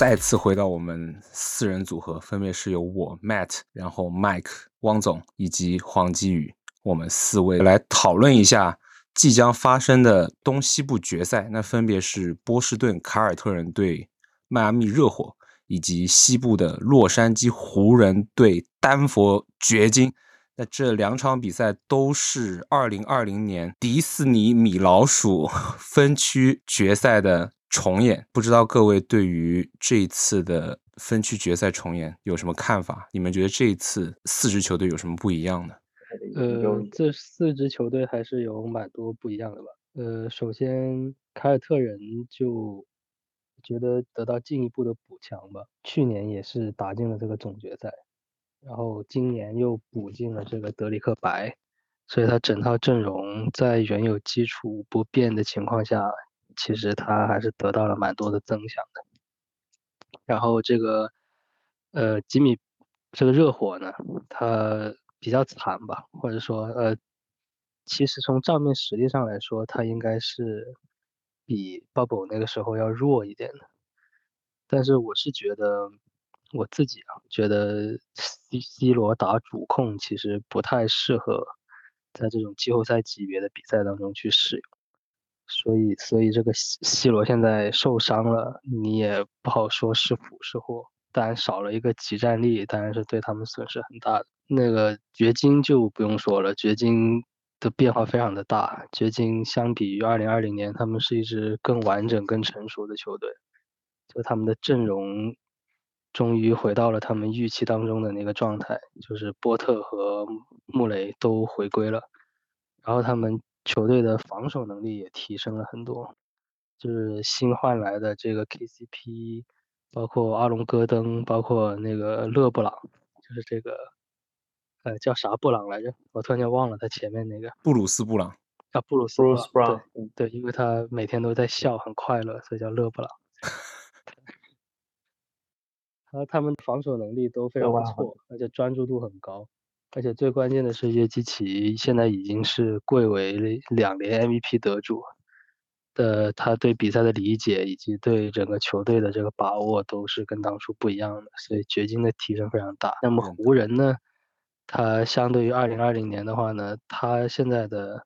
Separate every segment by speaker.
Speaker 1: 再次回到我们四人组合，分别是由我 Matt，然后 Mike 汪总以及黄基宇，我们四位来讨论一下即将发生的东西部决赛。那分别是波士顿凯尔特人对迈阿密热火，以及西部的洛杉矶湖人对丹佛掘金。那这两场比赛都是二零二零年迪士尼米老鼠分区决赛的。重演，不知道各位对于这一次的分区决赛重演有什么看法？你们觉得这一次四支球队有什么不一样的？
Speaker 2: 呃，这四支球队还是有蛮多不一样的吧。呃，首先凯尔特人就觉得得到进一步的补强吧，去年也是打进了这个总决赛，然后今年又补进了这个德里克白，所以他整套阵容在原有基础不变的情况下。其实他还是得到了蛮多的增强的，然后这个呃吉米这个热火呢，他比较惨吧，或者说呃，其实从账面实力上来说，他应该是比 Bubble 那个时候要弱一点的，但是我是觉得我自己啊，觉得 C C 罗打主控其实不太适合在这种季后赛级别的比赛当中去使用。所以，所以这个 C C 罗现在受伤了，你也不好说是福是祸。当然少了一个集战力，当然是对他们损失很大的。那个掘金就不用说了，掘金的变化非常的大。掘金相比于二零二零年，他们是一支更完整、更成熟的球队。就他们的阵容终于回到了他们预期当中的那个状态，就是波特和穆雷都回归了，然后他们。球队的防守能力也提升了很多，就是新换来的这个 KCP，包括阿隆戈登，包括那个勒布朗，就是这个，呃，叫啥布朗来着？我突然间忘了他前面那个
Speaker 1: 布鲁斯布朗
Speaker 2: 啊，布鲁斯布朗，对对，因为他每天都在笑，很快乐，所以叫勒布朗。他他们防守能力都非常不错，而且专注度很高。而且最关键的是，约基奇现在已经是贵为两连 MVP 得主的，他对比赛的理解以及对整个球队的这个把握都是跟当初不一样的，所以掘金的提升非常大。那么湖人呢，他相对于2020年的话呢，他现在的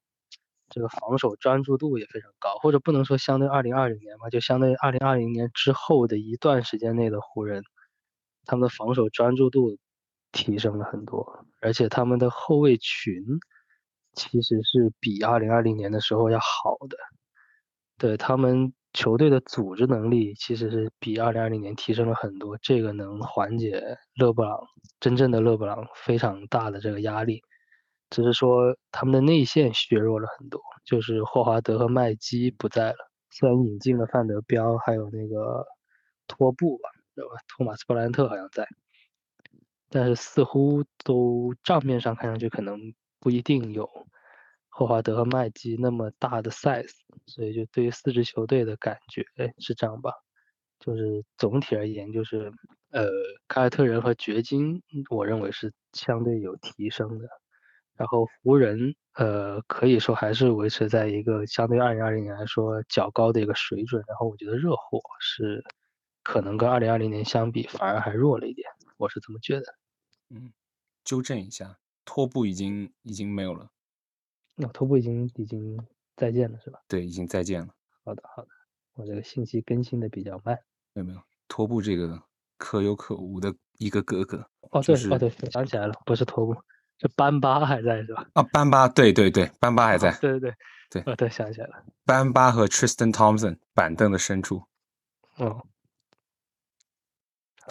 Speaker 2: 这个防守专注度也非常高，或者不能说相对2020年吧，就相对于2020年之后的一段时间内的湖人，他们的防守专注度。提升了很多，而且他们的后卫群其实是比二零二零年的时候要好的。对他们球队的组织能力其实是比二零二零年提升了很多，这个能缓解勒布朗真正的勒布朗非常大的这个压力。只是说他们的内线削弱了很多，就是霍华德和麦基不在了，虽然引进了范德彪，还有那个托布吧，对吧？托马斯布兰特好像在。但是似乎都账面上看上去可能不一定有霍华德和麦基那么大的 size，所以就对于四支球队的感觉是这样吧。就是总体而言，就是呃凯尔特人和掘金，我认为是相对有提升的。然后湖人呃可以说还是维持在一个相对二零二零年来说较高的一个水准。然后我觉得热火是可能跟二零二零年相比反而还弱了一点，我是这么觉得。
Speaker 1: 嗯，纠正一下，拖布已经已经没有了。
Speaker 2: 那拖布已经已经再见了，是吧？
Speaker 1: 对，已经再见了。
Speaker 2: 好的，好的，我这个信息更新的比较慢。
Speaker 1: 没有没有，拖布这个可有可无的一个哥哥。
Speaker 2: 哦，对，哦对，想起来了，不是拖布，是班巴还在是吧？
Speaker 1: 啊，班巴，对对对，班巴还在。
Speaker 2: 对对对
Speaker 1: 对，
Speaker 2: 哦对，想起来了，
Speaker 1: 班巴和 Tristan Thompson 板凳的深处。
Speaker 2: 哦，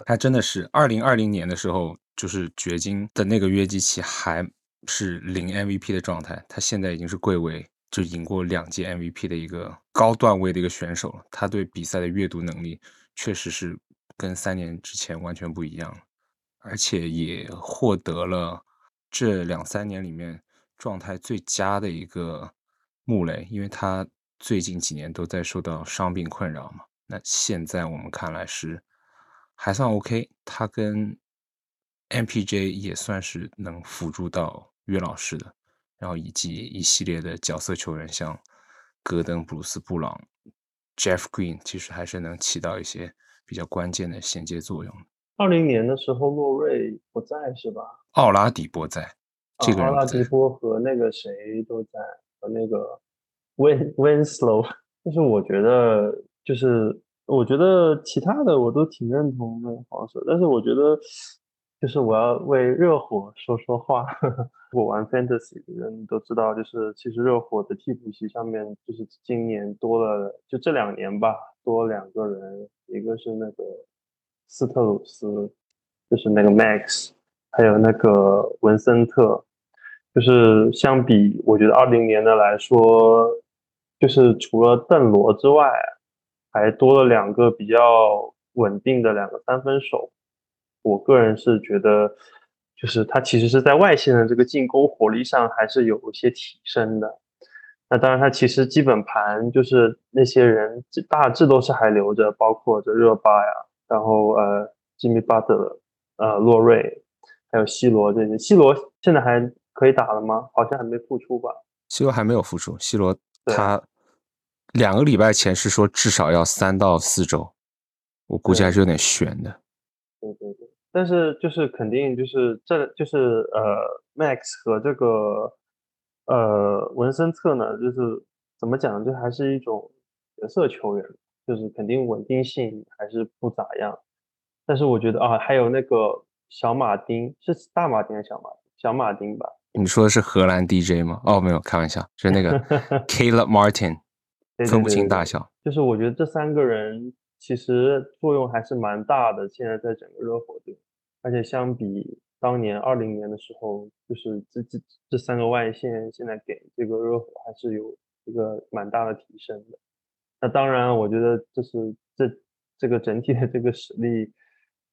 Speaker 1: 他真的是二零二零年的时候。就是掘金的那个约基奇还是零 MVP 的状态，他现在已经是贵为就赢过两届 MVP 的一个高段位的一个选手了。他对比赛的阅读能力确实是跟三年之前完全不一样了，而且也获得了这两三年里面状态最佳的一个穆雷，因为他最近几年都在受到伤病困扰嘛。那现在我们看来是还算 OK，他跟 MPJ 也算是能辅助到约老师的，然后以及一系列的角色球员，像戈登、布鲁斯、布朗、Jeff Green，其实还是能起到一些比较关键的衔接作用。
Speaker 3: 二零年的时候，洛瑞不在是吧？
Speaker 1: 奥拉迪波在，这个
Speaker 3: 奥拉迪波和那个谁都在，和那个 Win Winslow。就是我觉得，就是我觉得其他的我都挺认同的防守，但是我觉得，就是我要为热火说说话。我玩 Fantasy 的人都知道，就是其实热火的替补席上面，就是今年多了，就这两年吧，多两个人，一个是那个。斯特鲁斯就是那个 Max，还有那个文森特，就是相比我觉得二零年的来说，就是除了邓罗之外，还多了两个比较稳定的两个三分手。我个人是觉得，就是他其实是在外线的这个进攻火力上还是有一些提升的。那当然，他其实基本盘就是那些人大致都是还留着，包括这热巴呀。然后呃，吉米巴特、呃，洛瑞，还有西罗这些。西罗现在还可以打了吗？好像还没复出吧？
Speaker 1: 西罗还没有复出。西罗他两个礼拜前是说至少要三到四周，我估计还是有点悬的。
Speaker 3: 对对对，但是就是肯定就是这就是呃，Max 和这个呃文森特呢，就是怎么讲，就还是一种角色球员。就是肯定稳定性还是不咋样，但是我觉得啊，还有那个小马丁是大马丁还是小马小马丁吧？
Speaker 1: 你说的是荷兰 DJ 吗？哦，没有，开玩笑，就是那个 Caleb Martin，分不清大小。
Speaker 3: 就是我觉得这三个人其实作用还是蛮大的，现在在整个热火队，而且相比当年二零年的时候，就是这这这三个外线现在给这个热火还是有一个蛮大的提升的。那当然，我觉得就是这这个整体的这个实力，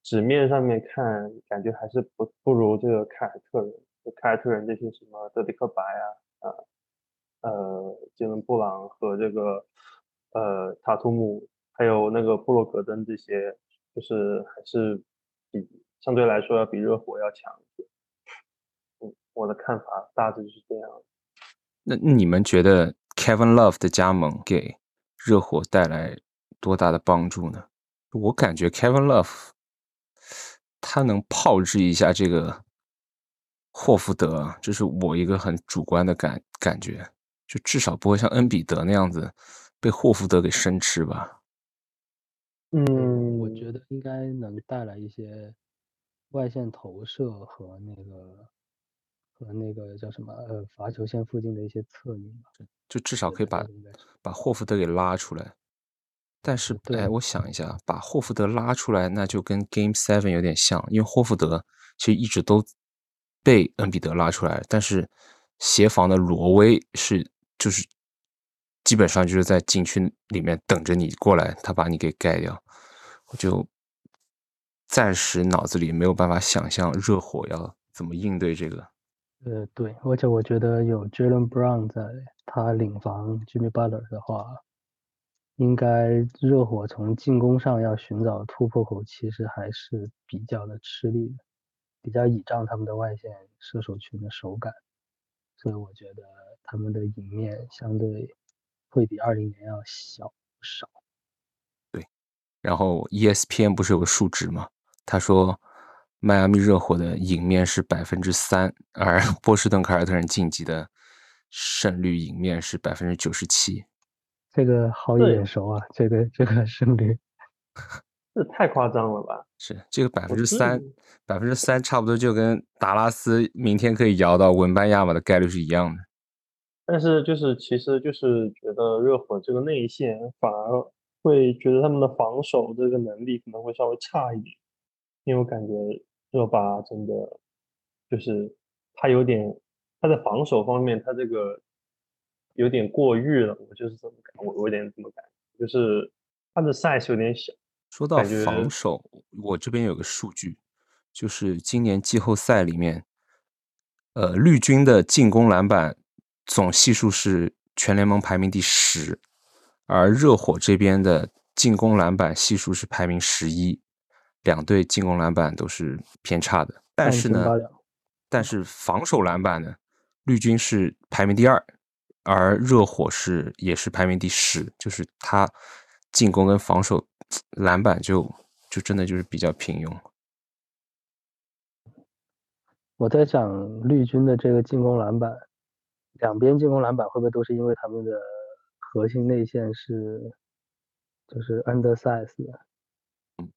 Speaker 3: 纸面上面看，感觉还是不不如这个凯尔特人，凯尔特人这些什么德里克白啊，啊，呃，杰伦布朗和这个呃塔图姆，还有那个布洛格登这些，就是还是比相对来说要比热火要强一些。嗯，我的看法大致是这样。
Speaker 1: 那你们觉得 Kevin Love 的加盟给？热火带来多大的帮助呢？我感觉 Kevin Love 他能炮制一下这个霍福德，这是我一个很主观的感感觉，就至少不会像恩比德那样子被霍福德给生吃吧。
Speaker 2: 嗯，我觉得应该能带来一些外线投射和那个和那个叫什么呃罚球线附近的一些策应吧。
Speaker 1: 就至少可以把把霍福德给拉出来，但是哎，我想一下，把霍福德拉出来，那就跟 Game Seven 有点像，因为霍福德其实一直都被恩比德拉出来，但是协防的罗威是就是基本上就是在禁区里面等着你过来，他把你给盖掉，我就暂时脑子里没有办法想象热火要怎么应对这个。
Speaker 2: 呃，对，而且我觉得有 Jalen Brown 在。他领防 Jimmy Butler 的话，应该热火从进攻上要寻找突破口，其实还是比较的吃力的，比较倚仗他们的外线射手群的手感，所以我觉得他们的赢面相对会比二零年要小不少。
Speaker 1: 对，然后 ESPN 不是有个数值吗？他说迈阿密热火的赢面是百分之三，而 波士顿凯尔特人晋级的。胜率赢面是百分之九十七，
Speaker 2: 这个好眼熟啊！这个这个胜率，
Speaker 3: 这太夸张了吧？
Speaker 1: 是这个百分之三，百分之三差不多就跟达拉斯明天可以摇到文班亚马的概率是一样的。
Speaker 3: 但是就是其实就是觉得热火这个内线反而会觉得他们的防守这个能力可能会稍微差一点，因为我感觉热巴真的就是他有点。他在防守方面，他这个有点过誉了，我就是这么感，我我有点这么感，就是他的 size 有点小。
Speaker 1: 说到防守，我这边有个数据，就是今年季后赛里面，呃，绿军的进攻篮板总系数是全联盟排名第十，而热火这边的进攻篮板系数是排名十一，两队进攻篮板都是偏差的。但是呢，但是防守篮板呢？绿军是排名第二，而热火是也是排名第十，就是他进攻跟防守篮板就就真的就是比较平庸。
Speaker 2: 我在想绿军的这个进攻篮板，两边进攻篮板会不会都是因为他们的核心内线是就是 undersize 的？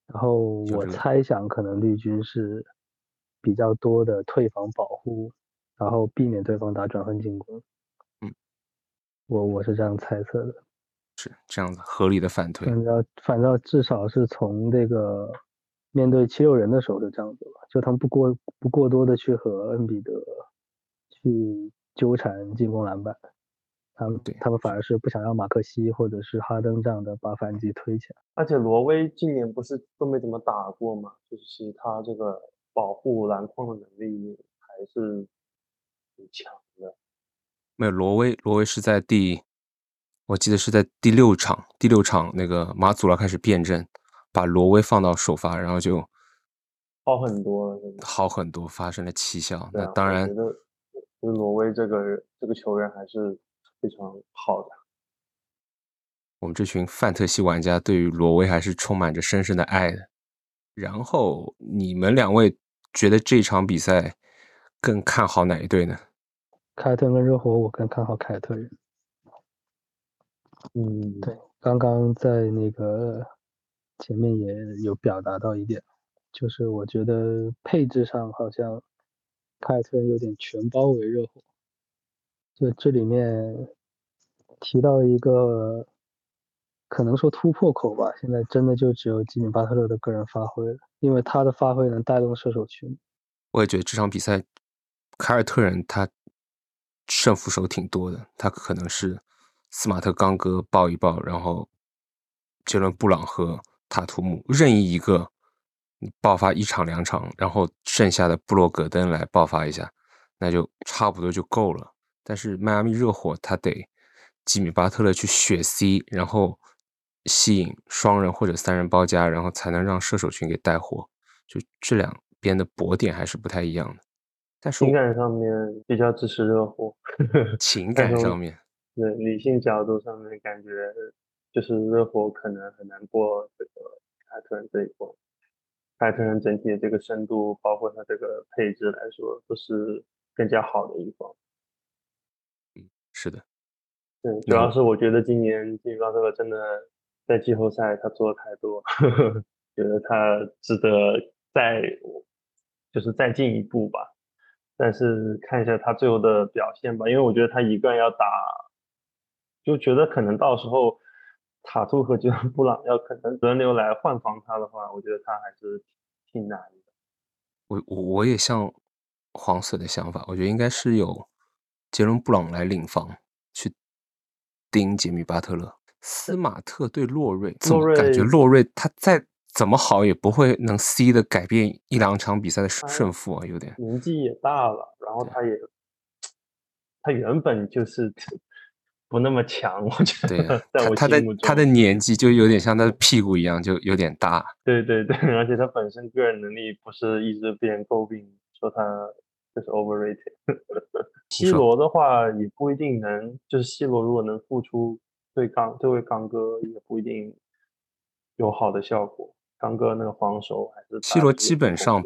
Speaker 2: 然后我猜想可能绿军是比较多的退防保护，然后避免对方打转换进攻。
Speaker 1: 嗯，
Speaker 2: 我我是这样猜测的。
Speaker 1: 是这样子，合理的反推。
Speaker 2: 反正反正至少是从这个面对七六人的时候就这样子吧，就他们不过不过多的去和恩比德去纠缠进攻篮板，他们
Speaker 1: 对
Speaker 2: 他们反而是不想让马克西或者是哈登这样的把反击推起来。
Speaker 3: 而且罗威今年不是都没怎么打过吗，就是其实他这个保护篮筐的能力还是挺强的。
Speaker 1: 没有罗威，罗威是在第。我记得是在第六场，第六场那个马祖拉开始变阵，把罗威放到首发，然后就
Speaker 3: 好很多了，
Speaker 1: 好很多，发生了奇效。那当然，
Speaker 3: 觉得罗威这个这个球员还是非常好的。
Speaker 1: 我们这群范特西玩家对于挪威还是充满着深深的爱的。然后你们两位觉得这场比赛更看好哪一队呢？
Speaker 2: 凯尔特人跟热火，我更看好凯尔特人。
Speaker 3: 嗯，
Speaker 2: 对，刚刚在那个前面也有表达到一点，就是我觉得配置上好像凯尔特人有点全包围热火。就这里面提到一个可能说突破口吧，现在真的就只有吉米巴特勒的个人发挥了，因为他的发挥能带动射手群。
Speaker 1: 我也觉得这场比赛凯尔特人他胜负手挺多的，他可能是。斯马特、刚哥抱一抱，然后杰伦布朗和塔图姆任意一个爆发一场两场，然后剩下的布洛格登来爆发一下，那就差不多就够了。但是迈阿密热火他得吉米巴特勒去血 C，然后吸引双人或者三人包夹，然后才能让射手群给带火。就这两边的搏点还是不太一样的。但是
Speaker 3: 情感上面比较支持热火，
Speaker 1: 情感上面。
Speaker 3: 对理性角度上面，感觉就是热火可能很难过这个凯特人这一关。凯特人整体的这个深度，包括他这个配置来说，都是更加好的一方。
Speaker 1: 嗯，是的。
Speaker 3: 对，主要是我觉得今年金刚这个真的在季后赛他做的太多，觉得他值得再就是再进一步吧。但是看一下他最后的表现吧，因为我觉得他一个人要打。就觉得可能到时候塔图和杰伦布朗要可能轮流来换防他的话，我觉得他还是挺难的。
Speaker 1: 我我我也像黄色的想法，我觉得应该是有杰伦布朗来领防去盯杰米巴特勒。斯马特对洛瑞，怎么感觉洛瑞他再怎么好也不会能 C 的改变一两场比赛的胜负啊，有点
Speaker 3: 年纪也大了，然后他也他原本就是。不那么强，我觉得，在我
Speaker 1: 他的他的年纪就有点像他的屁股一样，就有点大。
Speaker 3: 对对对，而且他本身个人能力不是一直被人诟病，说他就是 overrated。C 罗的话也不一定能，就是 C 罗如果能付出对刚这位刚哥，也不一定有好的效果。刚哥那个防守还是
Speaker 1: C 罗基本上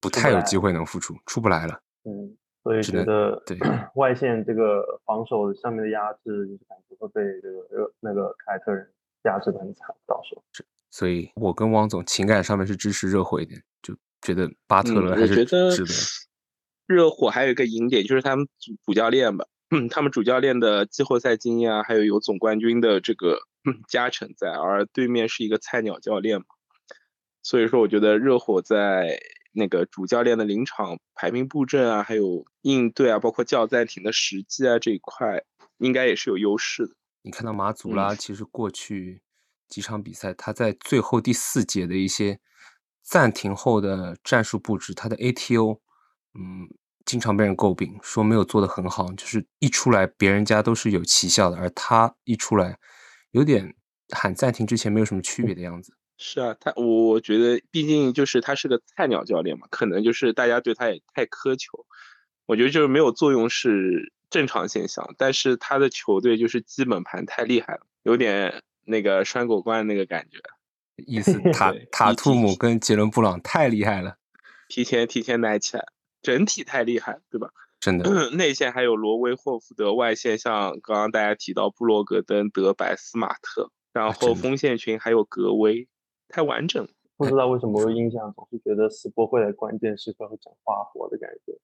Speaker 1: 不太有机会能付出，出不来了。
Speaker 3: 嗯。所以觉得
Speaker 1: 对
Speaker 3: 外线这个防守上面的压制，就是感觉会被这个那个凯尔特人压制的很惨，到时候。
Speaker 1: 所以我跟汪总情感上面是支持热火一点，就觉得巴特勒还是值得。
Speaker 4: 热火还有一个赢点就是他们主主教练吧，他们主教练的季后赛经验啊，还有有总冠军的这个加成在，而对面是一个菜鸟教练嘛，所以说我觉得热火在。那个主教练的临场排兵布阵啊，还有应对啊，包括叫暂停的时机啊这一块，应该也是有优势的。
Speaker 1: 你看到马祖拉，其实过去几场比赛，他在最后第四节的一些暂停后的战术布置，他的 ATO，嗯，经常被人诟病，说没有做得很好，就是一出来别人家都是有奇效的，而他一出来，有点喊暂停之前没有什么区别的样子。
Speaker 4: 是啊，他我觉得毕竟就是他是个菜鸟教练嘛，可能就是大家对他也太苛求。我觉得就是没有作用是正常现象，但是他的球队就是基本盘太厉害了，有点那个拴狗冠那个感觉，
Speaker 1: 意思 塔塔图姆跟杰伦布朗太厉害了，
Speaker 4: 提前提前奶起来，整体太厉害，对吧？
Speaker 1: 真的，
Speaker 4: 内线还有罗威霍福德，外线像刚刚大家提到布洛格登、德白、斯马特，然后锋线群还有格威，太完整了。
Speaker 3: 不知道为什么我印象总是觉得斯波会在关键时刻会整花活的感觉。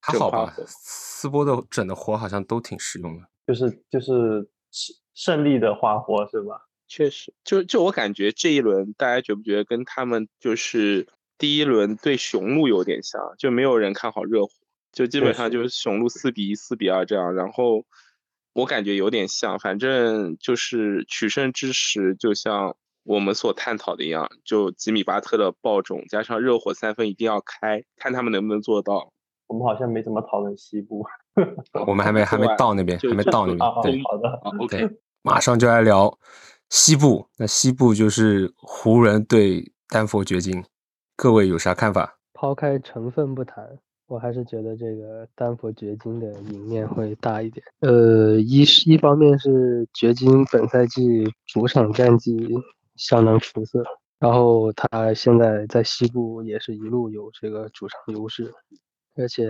Speaker 1: 还好吧，斯波的整的活好像都挺实用的，
Speaker 3: 就是就是胜利的花活是吧？
Speaker 4: 确实，就就我感觉这一轮大家觉不觉得跟他们就是第一轮对雄鹿有点像，就没有人看好热火，就基本上就是雄鹿四比一、四比二这样，然后我感觉有点像，反正就是取胜之时，就像我们所探讨的一样，就吉米巴特的爆种加上热火三分一定要开，看他们能不能做到。
Speaker 3: 我们好像没怎么讨论西部，
Speaker 1: 我们还没还没 到那边，还没到那边。对，
Speaker 3: 好的
Speaker 4: ，OK，
Speaker 1: 马上就来聊西部。那西部就是湖人对丹佛掘金，各位有啥看法？
Speaker 2: 抛开成分不谈，我还是觉得这个丹佛掘金的赢面会大一点。呃，一是一方面是掘金本赛季主场战绩相当出色，然后他现在在西部也是一路有这个主场优势。而且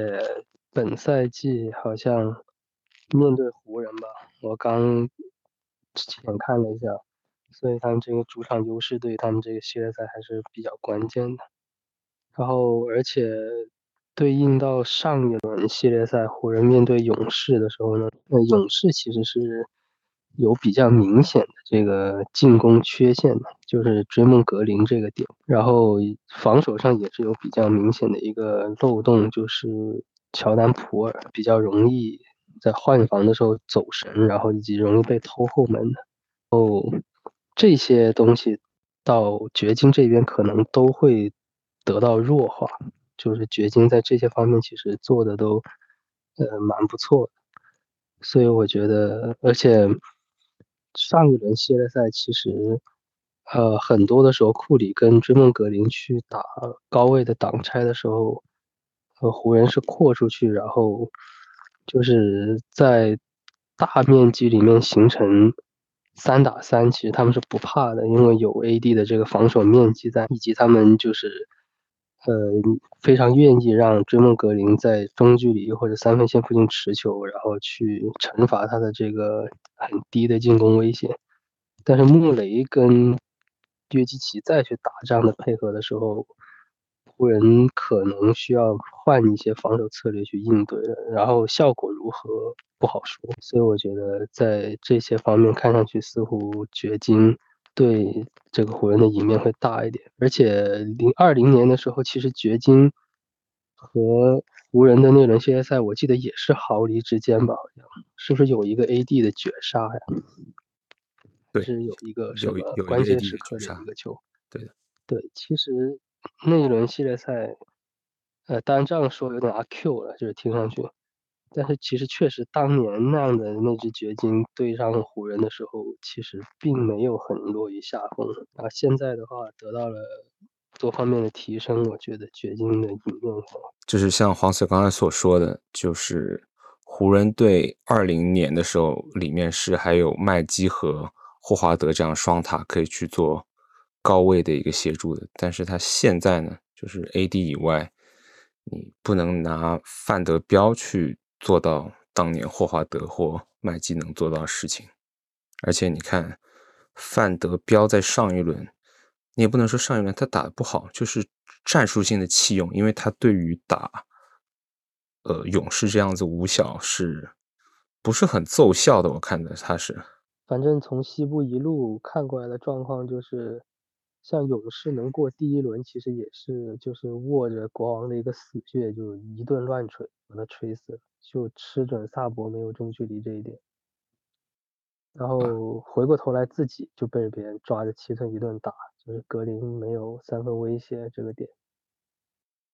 Speaker 2: 本赛季好像面对湖人吧，我刚之前看了一下，所以他们这个主场优势对他们这个系列赛还是比较关键的。然后，而且对应到上一轮系列赛湖人面对勇士的时候呢，那勇士其实是。有比较明显的这个进攻缺陷的，就是追梦格林这个点，然后防守上也是有比较明显的一个漏洞，就是乔丹普尔比较容易在换防的时候走神，然后以及容易被偷后门的。哦，这些东西到掘金这边可能都会得到弱化，就是掘金在这些方面其实做的都呃蛮不错的，所以我觉得，而且。上一轮系列赛其实，呃，很多的时候，库里跟追梦格林去打高位的挡拆的时候，呃湖人是扩出去，然后就是在大面积里面形成三打三，其实他们是不怕的，因为有 AD 的这个防守面积在，以及他们就是。呃，非常愿意让追梦格林在中距离或者三分线附近持球，然后去惩罚他的这个很低的进攻威胁。但是穆雷跟约基奇再去打这样的配合的时候，湖人可能需要换一些防守策略去应对了，然后效果如何不好说。所以我觉得在这些方面看上去似乎掘金。对这个湖人的赢面会大一点，而且零二零年的时候，其实掘金和湖人的那轮系列赛，我记得也是毫厘之间吧？好像是不是有一个 AD 的绝杀呀？
Speaker 1: 对，
Speaker 2: 是有一个
Speaker 1: 什么
Speaker 2: 关键时刻的一个球？对的，对，其实那一轮系列赛，呃，当然这样说有点阿 Q 了，就是听上去。但是其实确实，当年那样的那支掘金对上湖人的时候，其实并没有很落于下风。啊，现在的话得到了多方面的提升，我觉得掘金的赢面
Speaker 1: 就是像黄 Sir 刚才所说的，就是湖人队二零年的时候，里面是还有麦基和霍华德这样双塔可以去做高位的一个协助的。但是他现在呢，就是 AD 以外，你不能拿范德彪去。做到当年霍华德或麦基能做到的事情，而且你看范德彪在上一轮，你也不能说上一轮他打的不好，就是战术性的弃用，因为他对于打呃勇士这样子五小是不是很奏效的？我看的他是，
Speaker 2: 反正从西部一路看过来的状况就是。像勇士能过第一轮，其实也是就是握着国王的一个死穴，就一顿乱锤把他锤死了，就吃准萨博没有中距离这一点，然后回过头来自己就被别人抓着七寸一顿打，就是格林没有三分威胁这个点，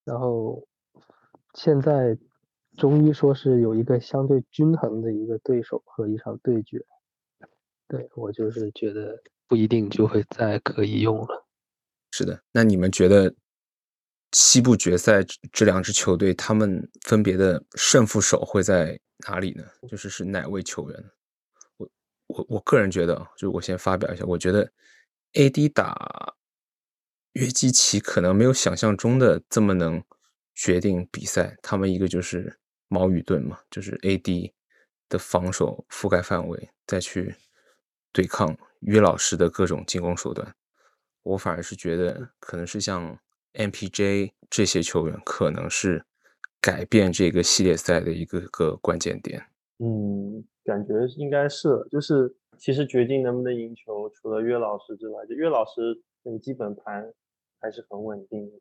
Speaker 2: 然后现在终于说是有一个相对均衡的一个对手和一场对决，对我就是觉得不一定就会再可以用了。
Speaker 1: 是的，那你们觉得西部决赛这两支球队，他们分别的胜负手会在哪里呢？就是是哪位球员？我我我个人觉得，就我先发表一下，我觉得 AD 打约基奇可能没有想象中的这么能决定比赛。他们一个就是矛与盾嘛，就是 AD 的防守覆盖范围，再去对抗约老师的各种进攻手段。我反而是觉得，可能是像 MPJ 这些球员，可能是改变这个系列赛的一个个关键点。
Speaker 3: 嗯，感觉应该是，就是其实决定能不能赢球，除了岳老师之外，就岳老师那个基本盘还是很稳定的。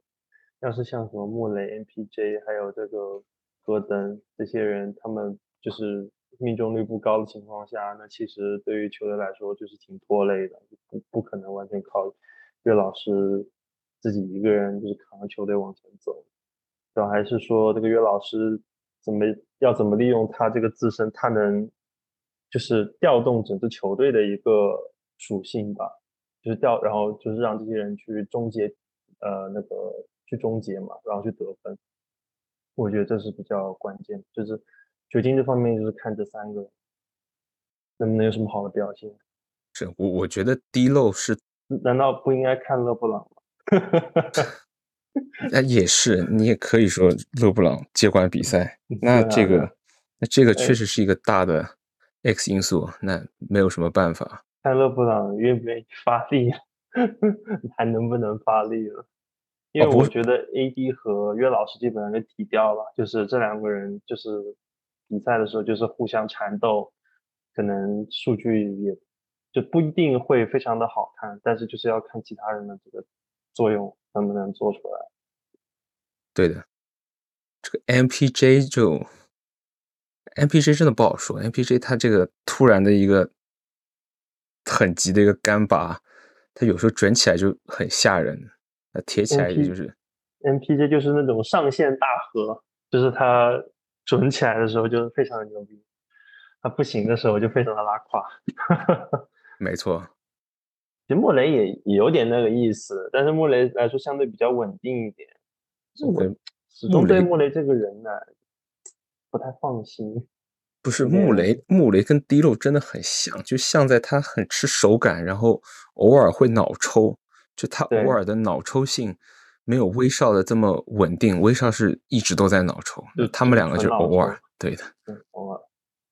Speaker 3: 要是像什么穆雷、MPJ 还有这个戈登这些人，他们就是命中率不高的情况下，那其实对于球队来说就是挺拖累的，不不可能完全靠岳老师自己一个人就是扛着球队往前走。主要还是说这个岳老师。怎么要怎么利用他这个自身，他能就是调动整支球队的一个属性吧，就是调，然后就是让这些人去终结，呃，那个去终结嘛，然后去得分。我觉得这是比较关键，就是掘金这方面就是看这三个能不能有什么好的表现。
Speaker 1: 是我我觉得低漏是，
Speaker 3: 难道不应该看勒布朗吗？
Speaker 1: 那也是，你也可以说勒布朗接管比赛，那这个，那这个确实是一个大的 X 因素，那没有什么办法。
Speaker 3: 看勒布朗愿不愿意发力，还能不能发力了？因为我觉得 AD 和约老师基本上就提掉了，就是这两个人就是比赛的时候就是互相缠斗，可能数据也就不一定会非常的好看，但是就是要看其他人的这个作用。能不能做出来？
Speaker 1: 对的，这个 MPJ 就 MPJ 真的不好说。MPJ 它这个突然的一个很急的一个干拔，它有时候准起来就很吓人，那贴起来也就是
Speaker 3: MPJ 就是那种上限大河，就是它准起来的时候就非常的牛逼，它不行的时候就非常的拉胯。
Speaker 1: 没错。
Speaker 3: 其实莫雷也也有点那个意思，但是莫雷来说相对比较稳定一点。我始终对莫雷这个人呢不太放心。
Speaker 1: 不是穆雷，穆雷跟迪洛真的很像，就像在他很吃手感，然后偶尔会脑抽，就他偶尔的脑抽性没有威少的这么稳定。威少是一直都在脑抽，就他们两个就偶尔，对的，
Speaker 3: 偶尔。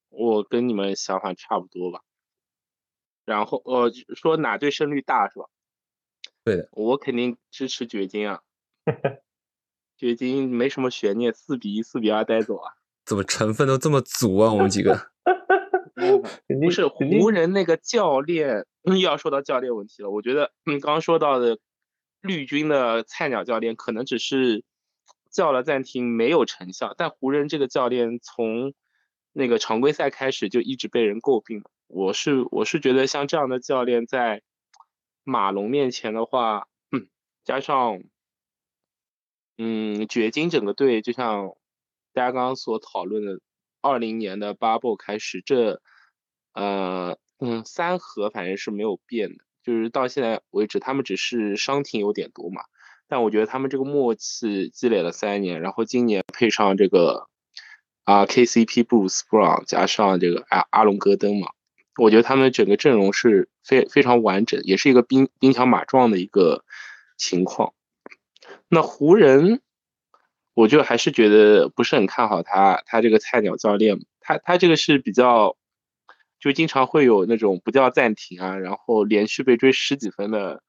Speaker 4: 我跟你们想法差不多吧。然后呃，说哪队胜率大是吧？
Speaker 1: 对的，
Speaker 4: 我肯定支持掘金啊。掘金没什么悬念，四比一、四比二带走啊。
Speaker 1: 怎么成分都这么足啊？我们几个。
Speaker 4: 不是湖人那个教练又 要说到教练问题了。我觉得嗯，刚刚说到的绿军的菜鸟教练可能只是叫了暂停没有成效，但湖人这个教练从那个常规赛开始就一直被人诟病。我是我是觉得像这样的教练在马龙面前的话，嗯，加上嗯掘金整个队，就像大家刚刚所讨论的，二零年的 bubble 开始，这呃嗯三核反正是没有变的，就是到现在为止，他们只是伤停有点多嘛，但我觉得他们这个默契积累了三年，然后今年配上这个啊 KCP 布鲁斯布朗加上这个阿阿隆戈登嘛。我觉得他们整个阵容是非非常完整，也是一个兵兵强马壮的一个情况。那湖人，我就还是觉得不是很看好他，他这个菜鸟教练，他他这个是比较，就经常会有那种不叫暂停啊，然后连续被追十几分的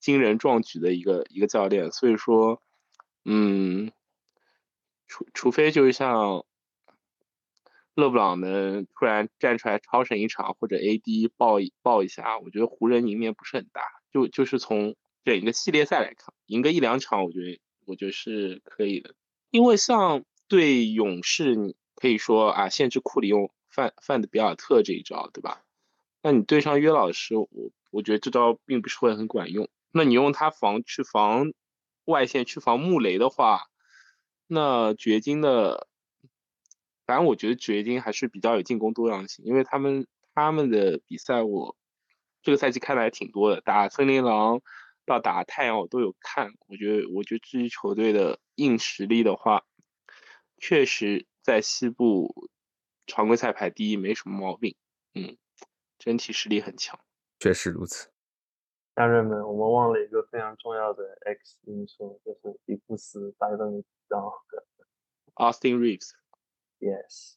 Speaker 4: 惊人壮举的一个一个教练。所以说，嗯，除除非就是像。勒布朗能突然站出来超神一场，或者 AD 爆一爆一下，我觉得湖人赢面不是很大。就就是从整个系列赛来看，赢个一两场，我觉得我觉得是可以的。因为像对勇士，你可以说啊，限制库里用范范德比尔特这一招，对吧？那你对上约老师，我我觉得这招并不是会很管用。那你用他防去防外线去防穆雷的话，那掘金的。反正我觉得掘金还是比较有进攻多样性，因为他们他们的比赛我这个赛季看的还挺多的，打森林狼到打太阳我都有看。我觉得我觉得这支球队的硬实力的话，确实在西部常规赛排第一没什么毛病。嗯，整体实力很强。
Speaker 1: 确实如此。
Speaker 3: 家人们，我们忘了一个非常重要的 X 因素，就是迪布斯百分之高。
Speaker 4: Austin Reeves，
Speaker 3: Yes，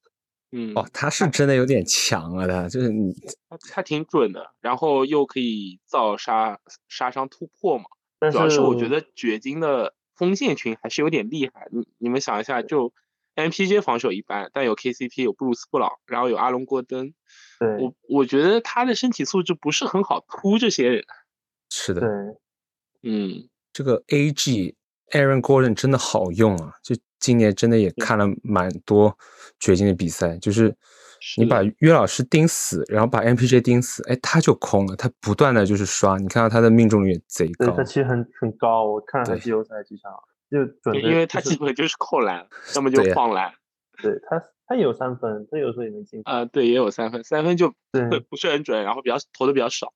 Speaker 4: 嗯，
Speaker 1: 哦，他是真的有点强啊，他就是你
Speaker 4: 他他挺准的，然后又可以造杀杀伤突破嘛。
Speaker 3: 但
Speaker 4: 主要是我觉得掘金的锋线群还是有点厉害。你你们想一下，就 MPJ 防守一般，但有 KCP，有布鲁斯布朗，然后有阿隆戈登。
Speaker 3: 对
Speaker 4: 我我觉得他的身体素质不是很好突这些人。
Speaker 1: 是的，
Speaker 3: 对，
Speaker 4: 嗯，
Speaker 1: 这个 AG Aaron Gordon 真的好用啊！就今年真的也看了蛮多掘金的比赛，就是
Speaker 4: 是
Speaker 1: 你把约老师盯死，然后把 MPJ 盯死，哎，他就空了，他不断的就是刷，你看到他的命中率也贼高
Speaker 3: 对他。其实很很高，我看了他
Speaker 1: 对
Speaker 3: 季后赛几场，就
Speaker 4: 因为他基本就是扣篮，要么 就放篮。
Speaker 3: 对他他也有三分，他有时候也能进球，
Speaker 4: 啊、对，也有三分，三分就
Speaker 3: 对
Speaker 4: 不不是很准，然后比较投的比较少。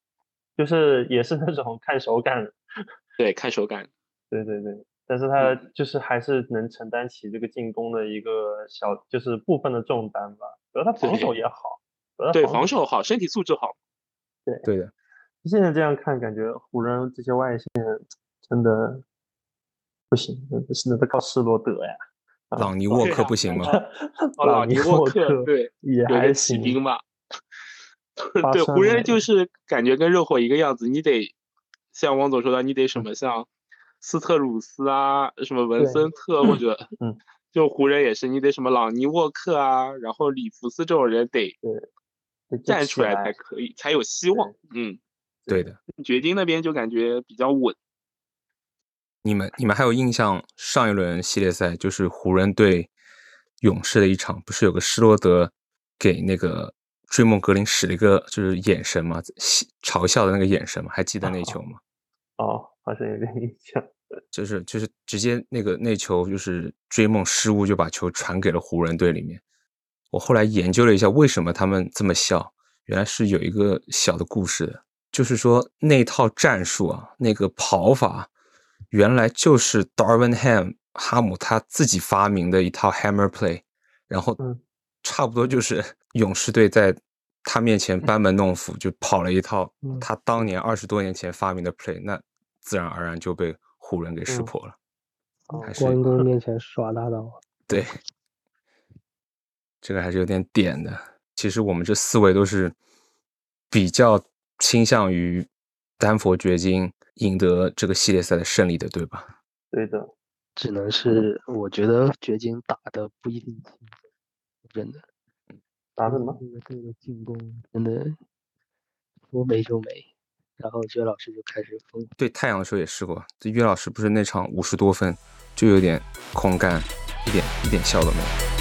Speaker 3: 就是也是那种看手感，
Speaker 4: 对，看手感。
Speaker 3: 对对对，但是他
Speaker 4: 嗯
Speaker 3: 就是还是能承担起这个进攻的一个小，就是部分的重担吧。主要他防守也好，
Speaker 4: 对，
Speaker 3: 防
Speaker 4: 防守好，身体素质好。
Speaker 1: 对对的，
Speaker 3: 现在这样看，感觉湖人这些外线真的不行，是那都靠施罗德呀。啊
Speaker 1: 朗尼沃克不行吗？
Speaker 4: 哦，朗尼沃
Speaker 3: 克
Speaker 4: 克，对，
Speaker 3: 也还行，
Speaker 4: 兵吧。对，湖人就是感觉跟热火一个样子，你得像王总说的，你得什么像斯特鲁斯啊，什么文森特或者，
Speaker 3: 嗯，
Speaker 4: 就湖人也是，你得什么朗尼沃克啊，然后里弗斯这种人得站出来才可以，才有希望。嗯，
Speaker 1: 对的。
Speaker 4: 掘金那边就感觉比较稳。
Speaker 1: 你们你们还有印象上一轮系列赛就是湖人对勇士的一场，不是有个施罗德给那个追梦格林使了一个就是眼神嘛，嬉嘲笑的那个眼神嘛，还记得那球吗？
Speaker 3: 哦，好像有点印象。
Speaker 1: 就是就是直接那个那球就是追梦失误就把球传给了湖人队里面。我后来研究了一下为什么他们这么笑，原来是有一个小的故事的，就是说那套战术啊，那个跑法原来就是 Darwin Ham 哈姆他自己发明的一套 Hammer Play，然后
Speaker 3: 嗯
Speaker 1: 差不多就是 勇士队在他面前班门弄斧，就跑了一套
Speaker 3: 嗯
Speaker 1: 他当年二十多年前发明的 Play，那自然而然就被湖人给识
Speaker 3: 嗯
Speaker 1: 破了。
Speaker 3: 哦
Speaker 1: 还是
Speaker 2: 关公 面前耍大刀，
Speaker 1: 对，这个还是有点点的。其实我们这四位都是比较倾向于丹佛掘金赢得这个系列赛的胜利的，对吧？
Speaker 3: 对的，
Speaker 2: 只能是我觉得掘金打的不一定轻，真的。
Speaker 3: 打什么？
Speaker 2: 这个这个进攻真的说没就没，然后薛老师就开始疯
Speaker 1: 对太阳的时候也试过，这岳老师不是那场五十多分，就有点空干，一点一点笑都没有。